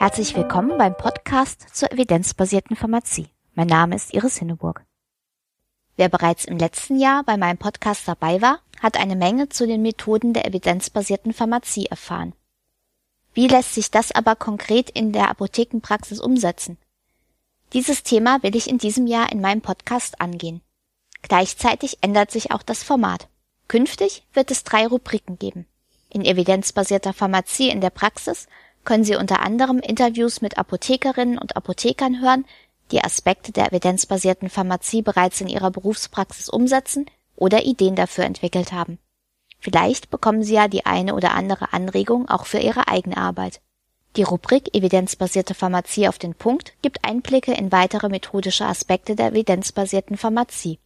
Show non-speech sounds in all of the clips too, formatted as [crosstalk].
Herzlich willkommen beim Podcast zur evidenzbasierten Pharmazie. Mein Name ist Iris Hinneburg. Wer bereits im letzten Jahr bei meinem Podcast dabei war, hat eine Menge zu den Methoden der evidenzbasierten Pharmazie erfahren. Wie lässt sich das aber konkret in der Apothekenpraxis umsetzen? Dieses Thema will ich in diesem Jahr in meinem Podcast angehen. Gleichzeitig ändert sich auch das Format. Künftig wird es drei Rubriken geben. In evidenzbasierter Pharmazie in der Praxis können Sie unter anderem Interviews mit Apothekerinnen und Apothekern hören, die Aspekte der evidenzbasierten Pharmazie bereits in ihrer Berufspraxis umsetzen oder Ideen dafür entwickelt haben. Vielleicht bekommen Sie ja die eine oder andere Anregung auch für Ihre eigene Arbeit. Die Rubrik Evidenzbasierte Pharmazie auf den Punkt gibt Einblicke in weitere methodische Aspekte der evidenzbasierten Pharmazie.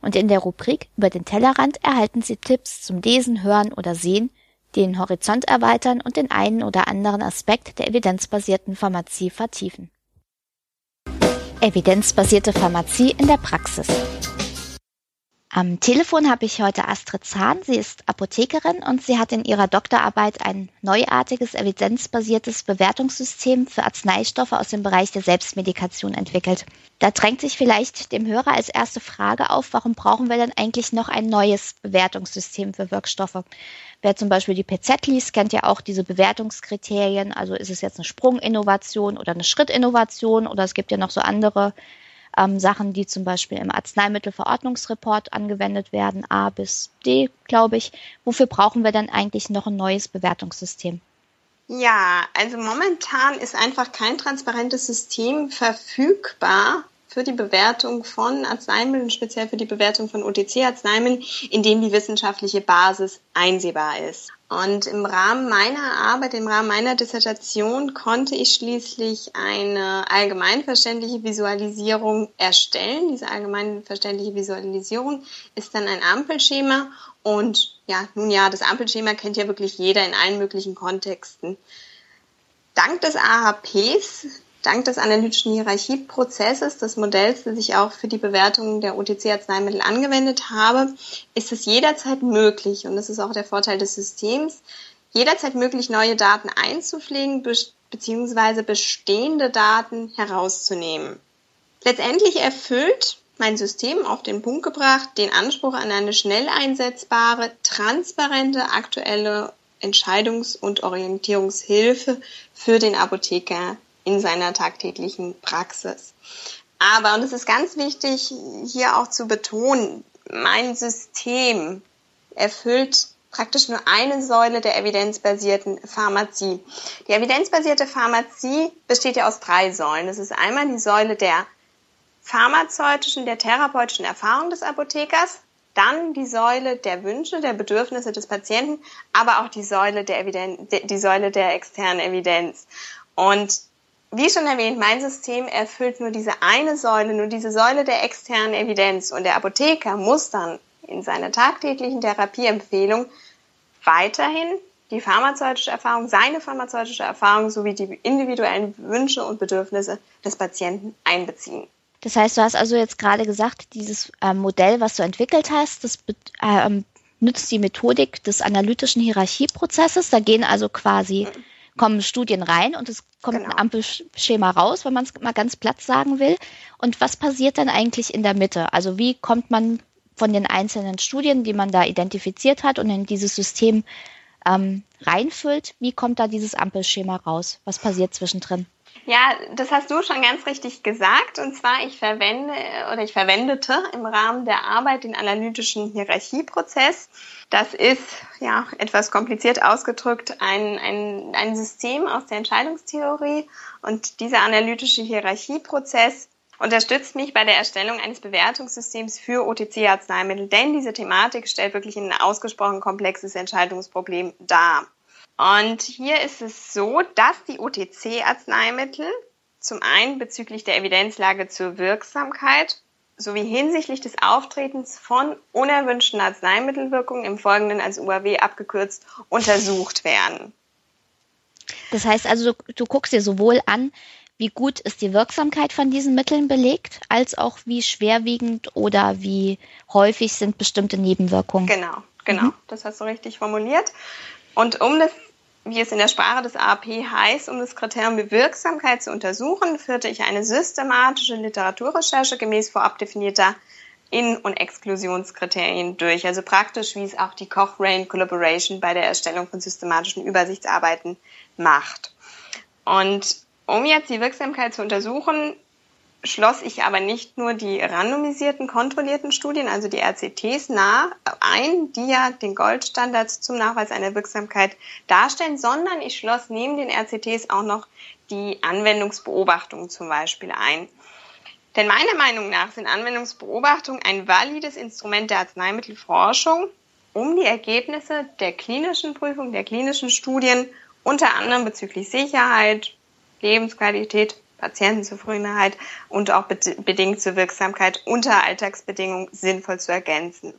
Und in der Rubrik über den Tellerrand erhalten Sie Tipps zum Lesen, Hören oder Sehen den Horizont erweitern und den einen oder anderen Aspekt der evidenzbasierten Pharmazie vertiefen. Evidenzbasierte Pharmazie in der Praxis. Am Telefon habe ich heute Astrid Zahn. Sie ist Apothekerin und sie hat in ihrer Doktorarbeit ein neuartiges, evidenzbasiertes Bewertungssystem für Arzneistoffe aus dem Bereich der Selbstmedikation entwickelt. Da drängt sich vielleicht dem Hörer als erste Frage auf, warum brauchen wir denn eigentlich noch ein neues Bewertungssystem für Wirkstoffe? Wer zum Beispiel die PZ liest, kennt ja auch diese Bewertungskriterien. Also ist es jetzt eine Sprunginnovation oder eine Schrittinnovation oder es gibt ja noch so andere ähm, Sachen, die zum Beispiel im Arzneimittelverordnungsreport angewendet werden, A bis D, glaube ich. Wofür brauchen wir denn eigentlich noch ein neues Bewertungssystem? Ja, also momentan ist einfach kein transparentes System verfügbar für die Bewertung von Arzneimitteln, speziell für die Bewertung von OTC-Arzneimitteln, in dem die wissenschaftliche Basis einsehbar ist. Und im Rahmen meiner Arbeit, im Rahmen meiner Dissertation konnte ich schließlich eine allgemeinverständliche Visualisierung erstellen. Diese allgemeinverständliche Visualisierung ist dann ein Ampelschema und ja, nun ja, das Ampelschema kennt ja wirklich jeder in allen möglichen Kontexten. Dank des AHPs, Dank des analytischen Hierarchieprozesses, des Modells, das ich auch für die Bewertung der OTC-Arzneimittel angewendet habe, ist es jederzeit möglich, und das ist auch der Vorteil des Systems, jederzeit möglich, neue Daten einzupflegen bzw. bestehende Daten herauszunehmen. Letztendlich erfüllt mein System auf den Punkt gebracht den Anspruch an eine schnell einsetzbare, transparente, aktuelle Entscheidungs- und Orientierungshilfe für den Apotheker in seiner tagtäglichen Praxis. Aber, und es ist ganz wichtig, hier auch zu betonen, mein System erfüllt praktisch nur eine Säule der evidenzbasierten Pharmazie. Die evidenzbasierte Pharmazie besteht ja aus drei Säulen. Das ist einmal die Säule der pharmazeutischen, der therapeutischen Erfahrung des Apothekers, dann die Säule der Wünsche, der Bedürfnisse des Patienten, aber auch die Säule der Evidenz, die Säule der externen Evidenz. Und wie schon erwähnt, mein System erfüllt nur diese eine Säule, nur diese Säule der externen Evidenz. Und der Apotheker muss dann in seiner tagtäglichen Therapieempfehlung weiterhin die pharmazeutische Erfahrung, seine pharmazeutische Erfahrung sowie die individuellen Wünsche und Bedürfnisse des Patienten einbeziehen. Das heißt, du hast also jetzt gerade gesagt, dieses äh, Modell, was du entwickelt hast, das äh, nützt die Methodik des analytischen Hierarchieprozesses. Da gehen also quasi mhm kommen Studien rein und es kommt genau. ein Ampelschema raus, wenn man es mal ganz platt sagen will. Und was passiert dann eigentlich in der Mitte? Also wie kommt man von den einzelnen Studien, die man da identifiziert hat und in dieses System ähm, reinfüllt, wie kommt da dieses Ampelschema raus? Was passiert zwischendrin? Ja, das hast du schon ganz richtig gesagt. Und zwar, ich verwende oder ich verwendete im Rahmen der Arbeit den analytischen Hierarchieprozess. Das ist, ja, etwas kompliziert ausgedrückt, ein, ein, ein System aus der Entscheidungstheorie. Und dieser analytische Hierarchieprozess unterstützt mich bei der Erstellung eines Bewertungssystems für OTC-Arzneimittel, denn diese Thematik stellt wirklich ein ausgesprochen komplexes Entscheidungsproblem dar. Und hier ist es so, dass die OTC-Arzneimittel zum einen bezüglich der Evidenzlage zur Wirksamkeit sowie hinsichtlich des Auftretens von unerwünschten Arzneimittelwirkungen im Folgenden als UAW abgekürzt untersucht werden. Das heißt also, du, du guckst dir sowohl an, wie gut ist die Wirksamkeit von diesen Mitteln belegt, als auch wie schwerwiegend oder wie häufig sind bestimmte Nebenwirkungen. Genau, genau. Mhm. Das hast du richtig formuliert. Und um das wie es in der Sprache des AAP heißt, um das Kriterium Wirksamkeit zu untersuchen, führte ich eine systematische Literaturrecherche gemäß vorab definierter In- und Exklusionskriterien durch. Also praktisch, wie es auch die Cochrane Collaboration bei der Erstellung von systematischen Übersichtsarbeiten macht. Und um jetzt die Wirksamkeit zu untersuchen, schloss ich aber nicht nur die randomisierten, kontrollierten Studien, also die RCTs, nah ein, die ja den Goldstandard zum Nachweis einer Wirksamkeit darstellen, sondern ich schloss neben den RCTs auch noch die Anwendungsbeobachtungen zum Beispiel ein. Denn meiner Meinung nach sind Anwendungsbeobachtungen ein valides Instrument der Arzneimittelforschung, um die Ergebnisse der klinischen Prüfung, der klinischen Studien unter anderem bezüglich Sicherheit, Lebensqualität, Patientenzufriedenheit und auch bedingt zur Wirksamkeit unter Alltagsbedingungen sinnvoll zu ergänzen.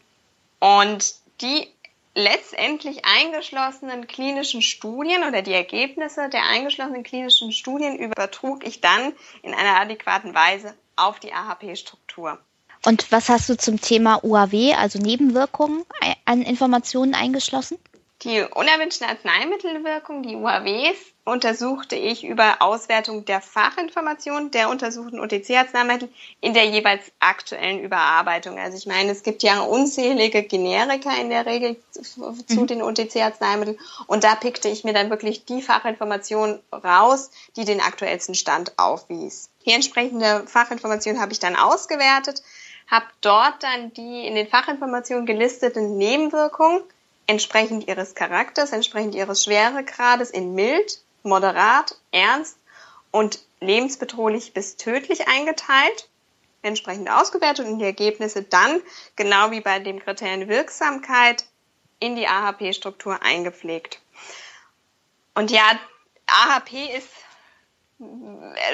Und die letztendlich eingeschlossenen klinischen Studien oder die Ergebnisse der eingeschlossenen klinischen Studien übertrug ich dann in einer adäquaten Weise auf die AHP-Struktur. Und was hast du zum Thema UAW, also Nebenwirkungen, an Informationen eingeschlossen? Die unerwünschten Arzneimittelwirkung, die UAWs, untersuchte ich über Auswertung der Fachinformationen der untersuchten OTC-Arzneimittel in der jeweils aktuellen Überarbeitung. Also ich meine, es gibt ja unzählige Generika in der Regel zu mhm. den OTC-Arzneimitteln und da pickte ich mir dann wirklich die Fachinformation raus, die den aktuellsten Stand aufwies. Die entsprechende Fachinformation habe ich dann ausgewertet, habe dort dann die in den Fachinformationen gelisteten Nebenwirkungen entsprechend ihres Charakters, entsprechend ihres Schweregrades in mild, moderat, ernst und lebensbedrohlich bis tödlich eingeteilt, entsprechend ausgewertet und die Ergebnisse dann, genau wie bei dem Kriterien Wirksamkeit, in die AHP-Struktur eingepflegt. Und ja, AHP ist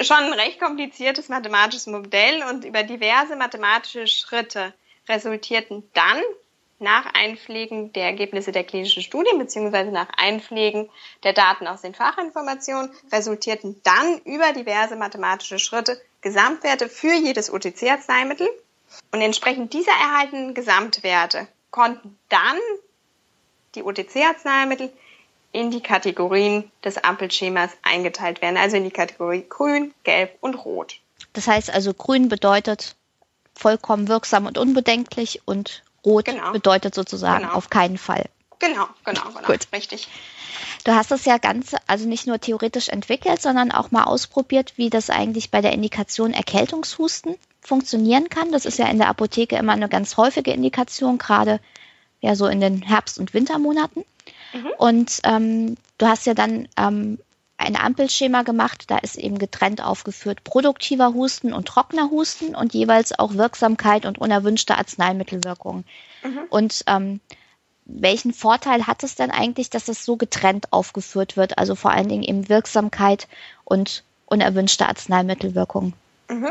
schon ein recht kompliziertes mathematisches Modell und über diverse mathematische Schritte resultierten dann nach Einpflegen der Ergebnisse der klinischen Studien beziehungsweise nach Einpflegen der Daten aus den Fachinformationen resultierten dann über diverse mathematische Schritte Gesamtwerte für jedes OTC-Arzneimittel und entsprechend dieser erhaltenen Gesamtwerte konnten dann die OTC-Arzneimittel in die Kategorien des Ampelschemas eingeteilt werden, also in die Kategorie grün, gelb und rot. Das heißt also, grün bedeutet vollkommen wirksam und unbedenklich und Rot genau. bedeutet sozusagen genau. auf keinen Fall. Genau, genau, genau. Gut. Richtig. Du hast das ja ganz, also nicht nur theoretisch entwickelt, sondern auch mal ausprobiert, wie das eigentlich bei der Indikation Erkältungshusten funktionieren kann. Das ist ja in der Apotheke immer eine ganz häufige Indikation, gerade ja so in den Herbst- und Wintermonaten. Mhm. Und ähm, du hast ja dann ähm, ein Ampelschema gemacht. Da ist eben getrennt aufgeführt produktiver Husten und trockener Husten und jeweils auch Wirksamkeit und unerwünschte Arzneimittelwirkungen. Mhm. Und ähm, welchen Vorteil hat es denn eigentlich, dass es so getrennt aufgeführt wird? Also vor allen Dingen eben Wirksamkeit und unerwünschte Arzneimittelwirkungen. Mhm.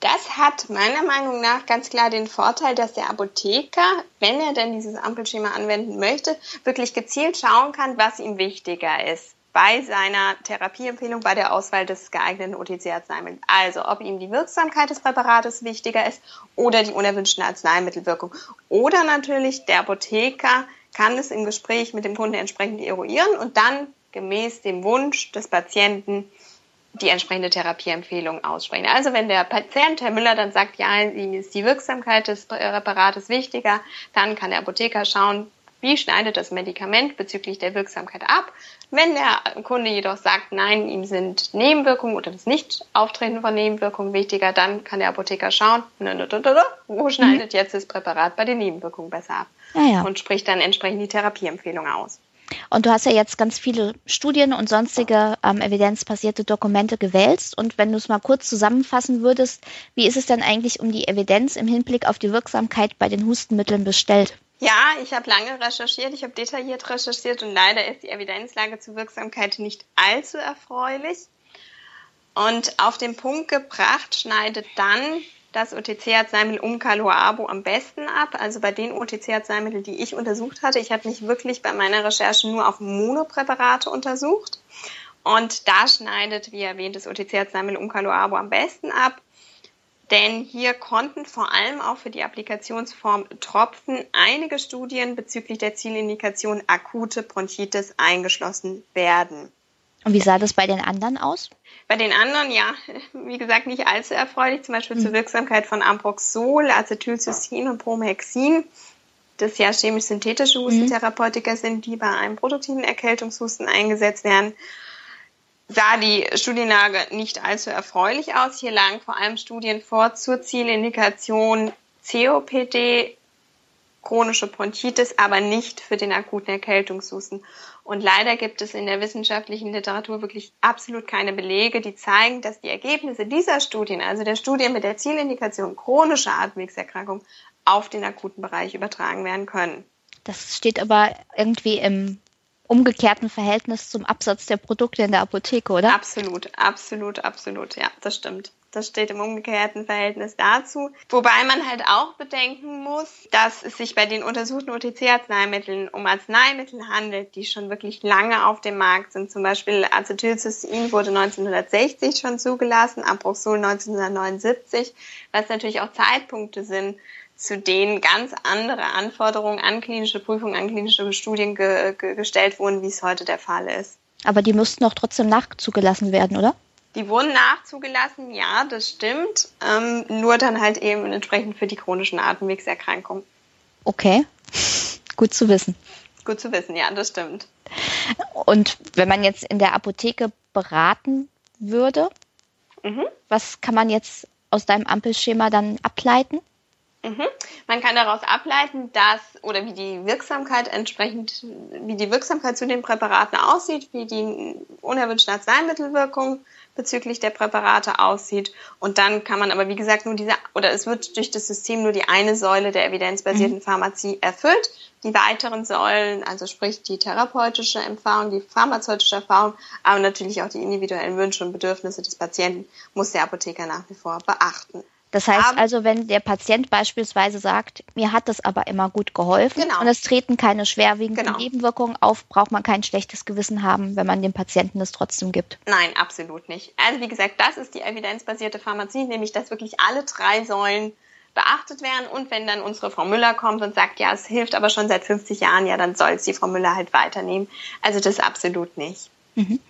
Das hat meiner Meinung nach ganz klar den Vorteil, dass der Apotheker, wenn er denn dieses Ampelschema anwenden möchte, wirklich gezielt schauen kann, was ihm wichtiger ist bei seiner Therapieempfehlung bei der Auswahl des geeigneten OTC-Arzneimittels. Also ob ihm die Wirksamkeit des Präparates wichtiger ist oder die unerwünschte Arzneimittelwirkung. Oder natürlich der Apotheker kann es im Gespräch mit dem Kunden entsprechend eruieren und dann gemäß dem Wunsch des Patienten die entsprechende Therapieempfehlung aussprechen. Also wenn der Patient, Herr Müller, dann sagt, ja, ist die Wirksamkeit des Präparates wichtiger, dann kann der Apotheker schauen, wie schneidet das Medikament bezüglich der Wirksamkeit ab? Wenn der Kunde jedoch sagt, nein, ihm sind Nebenwirkungen oder das Nicht-Auftreten von Nebenwirkungen wichtiger, dann kann der Apotheker schauen, wo schneidet mhm. jetzt das Präparat bei den Nebenwirkungen besser ab? Ja, ja. Und spricht dann entsprechend die Therapieempfehlung aus. Und du hast ja jetzt ganz viele Studien und sonstige ähm, evidenzbasierte Dokumente gewälzt. Und wenn du es mal kurz zusammenfassen würdest, wie ist es denn eigentlich um die Evidenz im Hinblick auf die Wirksamkeit bei den Hustenmitteln bestellt? Ja, ich habe lange recherchiert, ich habe detailliert recherchiert und leider ist die Evidenzlage zur Wirksamkeit nicht allzu erfreulich. Und auf den Punkt gebracht schneidet dann das OTC-Arzneimittel Umcaloabo am besten ab. Also bei den OTC-Arzneimitteln, die ich untersucht hatte. Ich habe mich wirklich bei meiner Recherche nur auf Monopräparate untersucht. Und da schneidet, wie erwähnt, das OTC-Arzneimittel Umcaloabo am besten ab. Denn hier konnten vor allem auch für die Applikationsform Tropfen einige Studien bezüglich der Zielindikation akute Bronchitis eingeschlossen werden. Und wie sah das bei den anderen aus? Bei den anderen, ja, [laughs] wie gesagt, nicht allzu erfreulich, zum Beispiel mhm. zur Wirksamkeit von Ambroxol, Acetylcystein und Promhexin, das ja chemisch-synthetische mhm. Hustentherapeutika sind, die bei einem produktiven Erkältungshusten eingesetzt werden sah die Studienlage nicht allzu erfreulich aus. Hier lagen vor allem Studien vor zur Zielindikation COPD, chronische Bronchitis, aber nicht für den akuten Erkältungshusten. Und leider gibt es in der wissenschaftlichen Literatur wirklich absolut keine Belege, die zeigen, dass die Ergebnisse dieser Studien, also der Studien mit der Zielindikation chronische Atemwegserkrankung, auf den akuten Bereich übertragen werden können. Das steht aber irgendwie im umgekehrten Verhältnis zum Absatz der Produkte in der Apotheke, oder? Absolut, absolut, absolut. Ja, das stimmt. Das steht im umgekehrten Verhältnis dazu. Wobei man halt auch bedenken muss, dass es sich bei den untersuchten OTC-Arzneimitteln um Arzneimittel handelt, die schon wirklich lange auf dem Markt sind. Zum Beispiel Acetylcystein wurde 1960 schon zugelassen, Aproxol 1979, was natürlich auch Zeitpunkte sind, zu denen ganz andere Anforderungen an klinische Prüfungen, an klinische Studien ge ge gestellt wurden, wie es heute der Fall ist. Aber die müssten auch trotzdem nachzugelassen werden, oder? Die wurden nachzugelassen, ja, das stimmt. Ähm, nur dann halt eben entsprechend für die chronischen Atemwegserkrankungen. Okay, gut zu wissen. Gut zu wissen, ja, das stimmt. Und wenn man jetzt in der Apotheke beraten würde, mhm. was kann man jetzt aus deinem Ampelschema dann ableiten? Mhm. Man kann daraus ableiten, dass oder wie die Wirksamkeit entsprechend, wie die Wirksamkeit zu den Präparaten aussieht, wie die unerwünschte Arzneimittelwirkung bezüglich der Präparate aussieht. Und dann kann man aber, wie gesagt, nur diese, oder es wird durch das System nur die eine Säule der evidenzbasierten mhm. Pharmazie erfüllt. Die weiteren Säulen, also sprich die therapeutische Erfahrung, die pharmazeutische Erfahrung, aber natürlich auch die individuellen Wünsche und Bedürfnisse des Patienten, muss der Apotheker nach wie vor beachten. Das heißt aber, also, wenn der Patient beispielsweise sagt, mir hat das aber immer gut geholfen genau. und es treten keine schwerwiegenden genau. Nebenwirkungen auf, braucht man kein schlechtes Gewissen haben, wenn man dem Patienten das trotzdem gibt. Nein, absolut nicht. Also wie gesagt, das ist die evidenzbasierte Pharmazie, nämlich dass wirklich alle drei Säulen beachtet werden und wenn dann unsere Frau Müller kommt und sagt, ja, es hilft aber schon seit 50 Jahren, ja, dann soll es die Frau Müller halt weiternehmen. Also das absolut nicht. Mhm.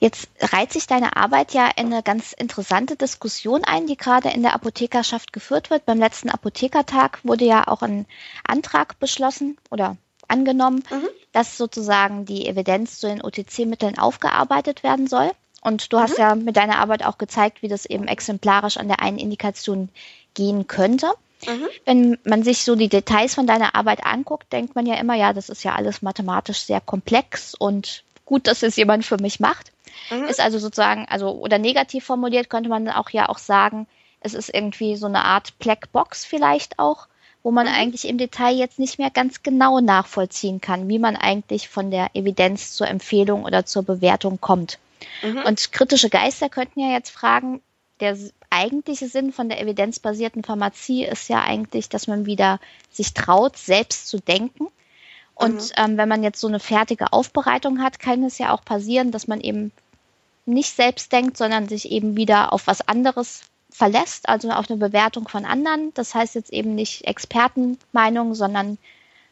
Jetzt reiht sich deine Arbeit ja in eine ganz interessante Diskussion ein, die gerade in der Apothekerschaft geführt wird. Beim letzten Apothekertag wurde ja auch ein Antrag beschlossen oder angenommen, mhm. dass sozusagen die Evidenz zu den OTC-Mitteln aufgearbeitet werden soll. Und du mhm. hast ja mit deiner Arbeit auch gezeigt, wie das eben exemplarisch an der einen Indikation gehen könnte. Mhm. Wenn man sich so die Details von deiner Arbeit anguckt, denkt man ja immer, ja, das ist ja alles mathematisch sehr komplex und gut, dass es jemand für mich macht. Mhm. Ist also sozusagen, also oder negativ formuliert könnte man auch ja auch sagen, es ist irgendwie so eine Art Blackbox vielleicht auch, wo man mhm. eigentlich im Detail jetzt nicht mehr ganz genau nachvollziehen kann, wie man eigentlich von der Evidenz zur Empfehlung oder zur Bewertung kommt. Mhm. Und kritische Geister könnten ja jetzt fragen, der eigentliche Sinn von der evidenzbasierten Pharmazie ist ja eigentlich, dass man wieder sich traut, selbst zu denken. Und mhm. ähm, wenn man jetzt so eine fertige Aufbereitung hat, kann es ja auch passieren, dass man eben nicht selbst denkt, sondern sich eben wieder auf was anderes verlässt, also auf eine Bewertung von anderen. Das heißt jetzt eben nicht Expertenmeinung, sondern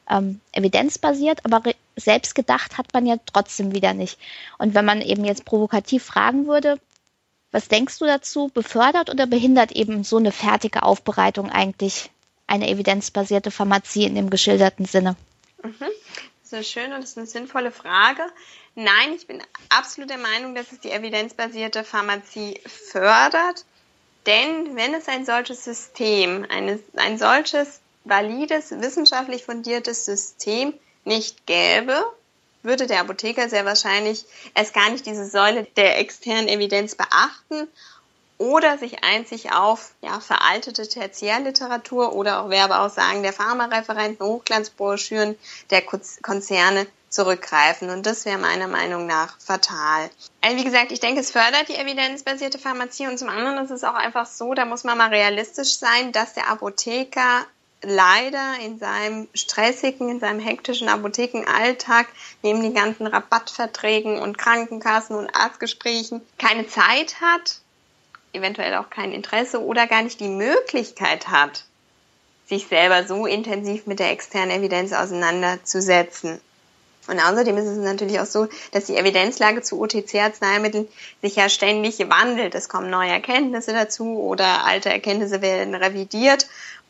ähm, evidenzbasiert, aber selbst gedacht hat man ja trotzdem wieder nicht. Und wenn man eben jetzt provokativ fragen würde, was denkst du dazu, befördert oder behindert eben so eine fertige Aufbereitung eigentlich eine evidenzbasierte Pharmazie in dem geschilderten Sinne? Mhm. Das ist eine schöne und eine sinnvolle Frage. Nein, ich bin absolut der Meinung, dass es die evidenzbasierte Pharmazie fördert. Denn wenn es ein solches System, eine, ein solches valides, wissenschaftlich fundiertes System nicht gäbe, würde der Apotheker sehr wahrscheinlich erst gar nicht diese Säule der externen Evidenz beachten oder sich einzig auf ja, veraltete Tertiärliteratur oder auch Werbeaussagen der Pharmareferenten, Hochglanzbroschüren der Konzerne zurückgreifen. Und das wäre meiner Meinung nach fatal. Also wie gesagt, ich denke, es fördert die evidenzbasierte Pharmazie und zum anderen ist es auch einfach so, da muss man mal realistisch sein, dass der Apotheker leider in seinem stressigen, in seinem hektischen Apothekenalltag neben den ganzen Rabattverträgen und Krankenkassen und Arztgesprächen keine Zeit hat, eventuell auch kein Interesse oder gar nicht die Möglichkeit hat, sich selber so intensiv mit der externen Evidenz auseinanderzusetzen. Und außerdem ist es natürlich auch so, dass die Evidenzlage zu OTC-Arzneimitteln sich ja ständig wandelt. Es kommen neue Erkenntnisse dazu oder alte Erkenntnisse werden revidiert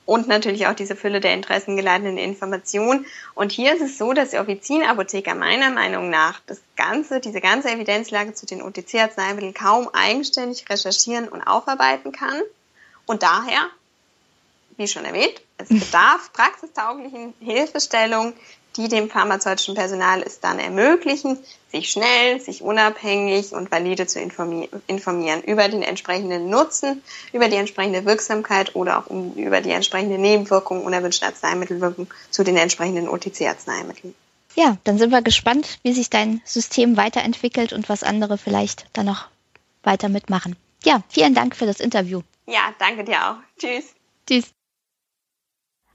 und natürlich auch diese Fülle der interessengeleiteten Informationen. Und hier ist es so, dass der Offizienapotheker meiner Meinung nach das ganze, diese ganze Evidenzlage zu den OTC-Arzneimitteln kaum eigenständig recherchieren und aufarbeiten kann. Und daher, wie schon erwähnt, es bedarf [laughs] praxistauglichen Hilfestellung, die dem pharmazeutischen Personal es dann ermöglichen, sich schnell, sich unabhängig und valide zu informieren über den entsprechenden Nutzen, über die entsprechende Wirksamkeit oder auch über die entsprechende Nebenwirkung, unerwünschte Arzneimittelwirkung zu den entsprechenden OTC-Arzneimitteln. Ja, dann sind wir gespannt, wie sich dein System weiterentwickelt und was andere vielleicht dann noch weiter mitmachen. Ja, vielen Dank für das Interview. Ja, danke dir auch. Tschüss. Tschüss.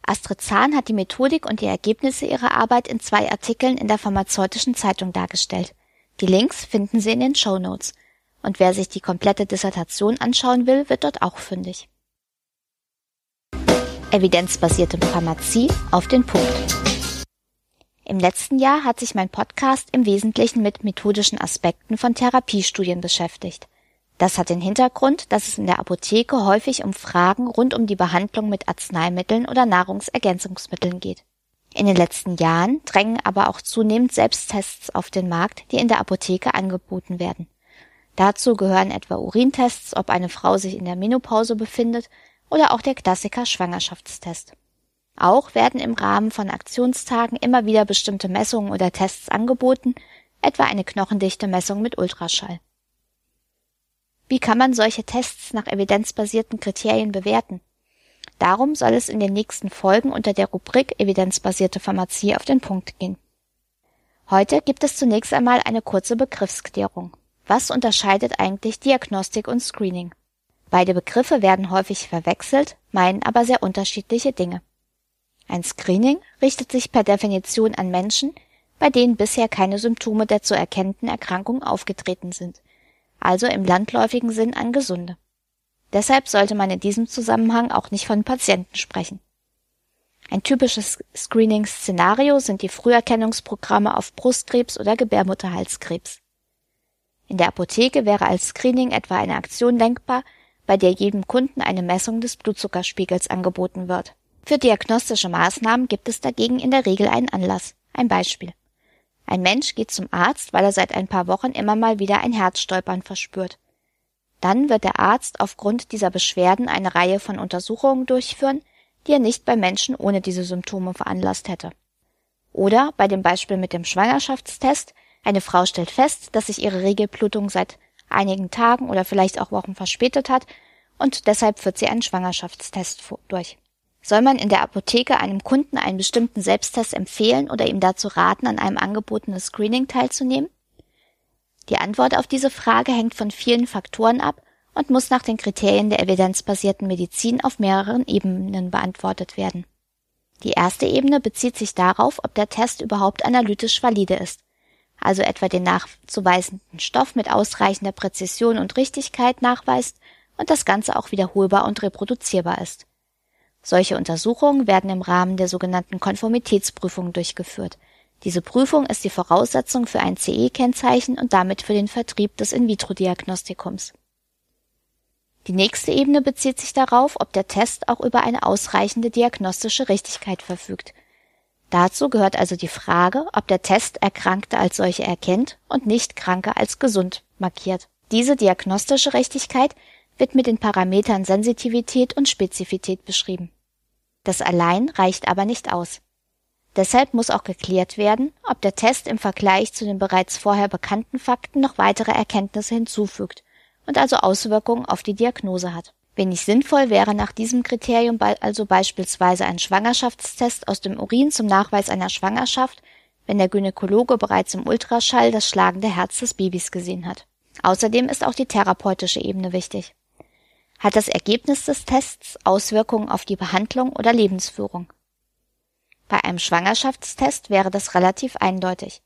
Astrid Zahn hat die Methodik und die Ergebnisse ihrer Arbeit in zwei Artikeln in der Pharmazeutischen Zeitung dargestellt. Die Links finden Sie in den Show Notes. Und wer sich die komplette Dissertation anschauen will, wird dort auch fündig. Evidenzbasierte Pharmazie auf den Punkt. Im letzten Jahr hat sich mein Podcast im Wesentlichen mit methodischen Aspekten von Therapiestudien beschäftigt. Das hat den Hintergrund, dass es in der Apotheke häufig um Fragen rund um die Behandlung mit Arzneimitteln oder Nahrungsergänzungsmitteln geht. In den letzten Jahren drängen aber auch zunehmend Selbsttests auf den Markt, die in der Apotheke angeboten werden. Dazu gehören etwa Urintests, ob eine Frau sich in der Menopause befindet, oder auch der Klassiker Schwangerschaftstest. Auch werden im Rahmen von Aktionstagen immer wieder bestimmte Messungen oder Tests angeboten, etwa eine Knochendichte-Messung mit Ultraschall. Wie kann man solche Tests nach evidenzbasierten Kriterien bewerten? Darum soll es in den nächsten Folgen unter der Rubrik Evidenzbasierte Pharmazie auf den Punkt gehen. Heute gibt es zunächst einmal eine kurze Begriffsklärung. Was unterscheidet eigentlich Diagnostik und Screening? Beide Begriffe werden häufig verwechselt, meinen aber sehr unterschiedliche Dinge. Ein Screening richtet sich per Definition an Menschen, bei denen bisher keine Symptome der zu erkennenden Erkrankung aufgetreten sind also im landläufigen Sinn an Gesunde. Deshalb sollte man in diesem Zusammenhang auch nicht von Patienten sprechen. Ein typisches Screening-Szenario sind die Früherkennungsprogramme auf Brustkrebs oder Gebärmutterhalskrebs. In der Apotheke wäre als Screening etwa eine Aktion denkbar, bei der jedem Kunden eine Messung des Blutzuckerspiegels angeboten wird. Für diagnostische Maßnahmen gibt es dagegen in der Regel einen Anlass. Ein Beispiel. Ein Mensch geht zum Arzt, weil er seit ein paar Wochen immer mal wieder ein Herzstolpern verspürt. Dann wird der Arzt aufgrund dieser Beschwerden eine Reihe von Untersuchungen durchführen, die er nicht bei Menschen ohne diese Symptome veranlasst hätte. Oder bei dem Beispiel mit dem Schwangerschaftstest, eine Frau stellt fest, dass sich ihre Regelblutung seit einigen Tagen oder vielleicht auch Wochen verspätet hat und deshalb führt sie einen Schwangerschaftstest durch. Soll man in der Apotheke einem Kunden einen bestimmten Selbsttest empfehlen oder ihm dazu raten, an einem angebotenen Screening teilzunehmen? Die Antwort auf diese Frage hängt von vielen Faktoren ab und muss nach den Kriterien der evidenzbasierten Medizin auf mehreren Ebenen beantwortet werden. Die erste Ebene bezieht sich darauf, ob der Test überhaupt analytisch valide ist, also etwa den nachzuweisenden Stoff mit ausreichender Präzision und Richtigkeit nachweist und das Ganze auch wiederholbar und reproduzierbar ist. Solche Untersuchungen werden im Rahmen der sogenannten Konformitätsprüfung durchgeführt. Diese Prüfung ist die Voraussetzung für ein CE-Kennzeichen und damit für den Vertrieb des In-vitro-Diagnostikums. Die nächste Ebene bezieht sich darauf, ob der Test auch über eine ausreichende diagnostische Richtigkeit verfügt. Dazu gehört also die Frage, ob der Test Erkrankte als solche erkennt und nicht Kranke als gesund markiert. Diese diagnostische Richtigkeit wird mit den Parametern Sensitivität und Spezifität beschrieben. Das allein reicht aber nicht aus. Deshalb muss auch geklärt werden, ob der Test im Vergleich zu den bereits vorher bekannten Fakten noch weitere Erkenntnisse hinzufügt und also Auswirkungen auf die Diagnose hat. Wenig sinnvoll wäre nach diesem Kriterium also beispielsweise ein Schwangerschaftstest aus dem Urin zum Nachweis einer Schwangerschaft, wenn der Gynäkologe bereits im Ultraschall das schlagende Herz des Babys gesehen hat. Außerdem ist auch die therapeutische Ebene wichtig. Hat das Ergebnis des Tests Auswirkungen auf die Behandlung oder Lebensführung? Bei einem Schwangerschaftstest wäre das relativ eindeutig.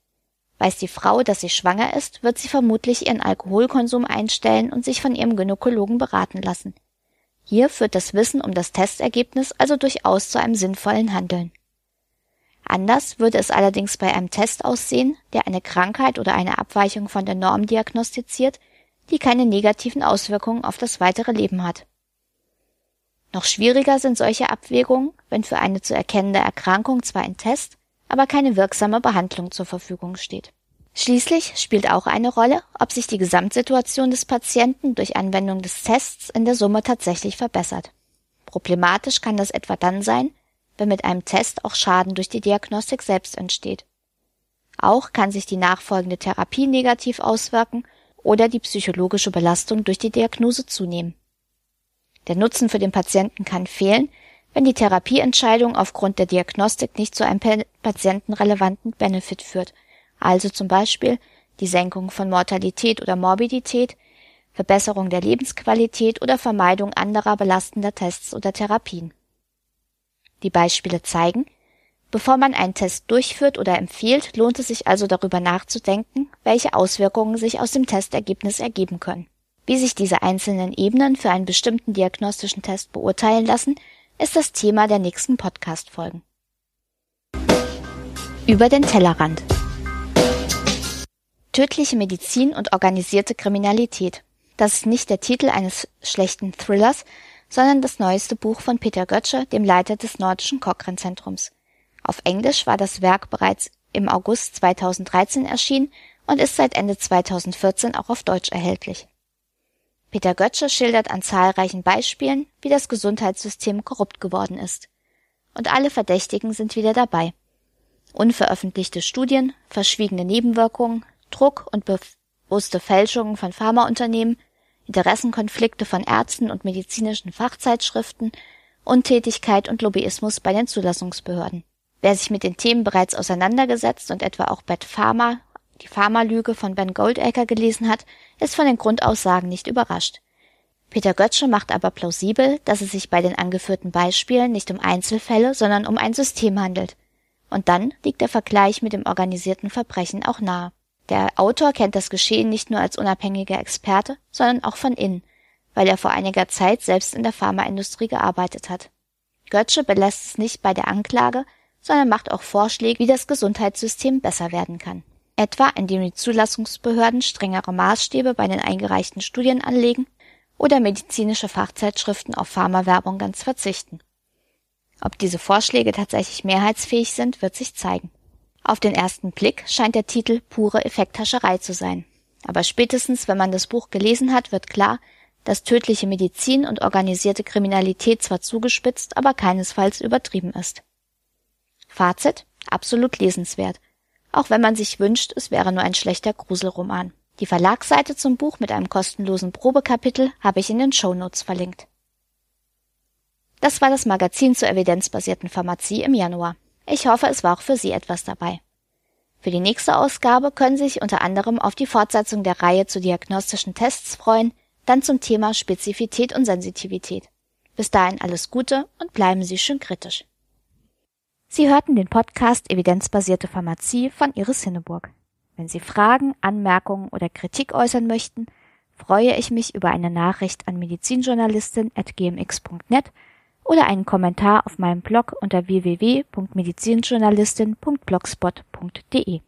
Weiß die Frau, dass sie schwanger ist, wird sie vermutlich ihren Alkoholkonsum einstellen und sich von ihrem Gynäkologen beraten lassen. Hier führt das Wissen um das Testergebnis also durchaus zu einem sinnvollen Handeln. Anders würde es allerdings bei einem Test aussehen, der eine Krankheit oder eine Abweichung von der Norm diagnostiziert, die keine negativen Auswirkungen auf das weitere Leben hat. Noch schwieriger sind solche Abwägungen, wenn für eine zu erkennende Erkrankung zwar ein Test, aber keine wirksame Behandlung zur Verfügung steht. Schließlich spielt auch eine Rolle, ob sich die Gesamtsituation des Patienten durch Anwendung des Tests in der Summe tatsächlich verbessert. Problematisch kann das etwa dann sein, wenn mit einem Test auch Schaden durch die Diagnostik selbst entsteht. Auch kann sich die nachfolgende Therapie negativ auswirken oder die psychologische Belastung durch die Diagnose zunehmen. Der Nutzen für den Patienten kann fehlen, wenn die Therapieentscheidung aufgrund der Diagnostik nicht zu einem patientenrelevanten Benefit führt, also zum Beispiel die Senkung von Mortalität oder Morbidität, Verbesserung der Lebensqualität oder Vermeidung anderer belastender Tests oder Therapien. Die Beispiele zeigen, bevor man einen Test durchführt oder empfiehlt, lohnt es sich also darüber nachzudenken, welche Auswirkungen sich aus dem Testergebnis ergeben können. Wie sich diese einzelnen Ebenen für einen bestimmten diagnostischen Test beurteilen lassen, ist das Thema der nächsten Podcast-Folgen. Über den Tellerrand. Tödliche Medizin und organisierte Kriminalität. Das ist nicht der Titel eines schlechten Thrillers, sondern das neueste Buch von Peter Götzsche, dem Leiter des Nordischen Cochrane-Zentrums. Auf Englisch war das Werk bereits im August 2013 erschienen und ist seit Ende 2014 auch auf Deutsch erhältlich. Peter Götzsche schildert an zahlreichen Beispielen, wie das Gesundheitssystem korrupt geworden ist. Und alle Verdächtigen sind wieder dabei. Unveröffentlichte Studien, verschwiegene Nebenwirkungen, Druck und bewusste Fälschungen von Pharmaunternehmen, Interessenkonflikte von Ärzten und medizinischen Fachzeitschriften, Untätigkeit und Lobbyismus bei den Zulassungsbehörden. Wer sich mit den Themen bereits auseinandergesetzt und etwa auch Bad Pharma die Pharmalüge von Ben Goldacre gelesen hat, ist von den Grundaussagen nicht überrascht. Peter Götzsche macht aber plausibel, dass es sich bei den angeführten Beispielen nicht um Einzelfälle, sondern um ein System handelt. Und dann liegt der Vergleich mit dem organisierten Verbrechen auch nahe. Der Autor kennt das Geschehen nicht nur als unabhängiger Experte, sondern auch von innen, weil er vor einiger Zeit selbst in der Pharmaindustrie gearbeitet hat. Götzsche belässt es nicht bei der Anklage, sondern macht auch Vorschläge, wie das Gesundheitssystem besser werden kann etwa indem die Zulassungsbehörden strengere Maßstäbe bei den eingereichten Studien anlegen oder medizinische Fachzeitschriften auf Pharmawerbung ganz verzichten. Ob diese Vorschläge tatsächlich mehrheitsfähig sind, wird sich zeigen. Auf den ersten Blick scheint der Titel pure Effekthascherei zu sein. Aber spätestens, wenn man das Buch gelesen hat, wird klar, dass tödliche Medizin und organisierte Kriminalität zwar zugespitzt, aber keinesfalls übertrieben ist. Fazit? Absolut lesenswert auch wenn man sich wünscht, es wäre nur ein schlechter Gruselroman. Die Verlagsseite zum Buch mit einem kostenlosen Probekapitel habe ich in den Shownotes verlinkt. Das war das Magazin zur evidenzbasierten Pharmazie im Januar. Ich hoffe, es war auch für Sie etwas dabei. Für die nächste Ausgabe können Sie sich unter anderem auf die Fortsetzung der Reihe zu diagnostischen Tests freuen, dann zum Thema Spezifität und Sensitivität. Bis dahin alles Gute und bleiben Sie schön kritisch. Sie hörten den Podcast Evidenzbasierte Pharmazie von Iris Hinneburg. Wenn Sie Fragen, Anmerkungen oder Kritik äußern möchten, freue ich mich über eine Nachricht an medizinjournalistin.gmx.net oder einen Kommentar auf meinem Blog unter www.medizinjournalistin.blogspot.de.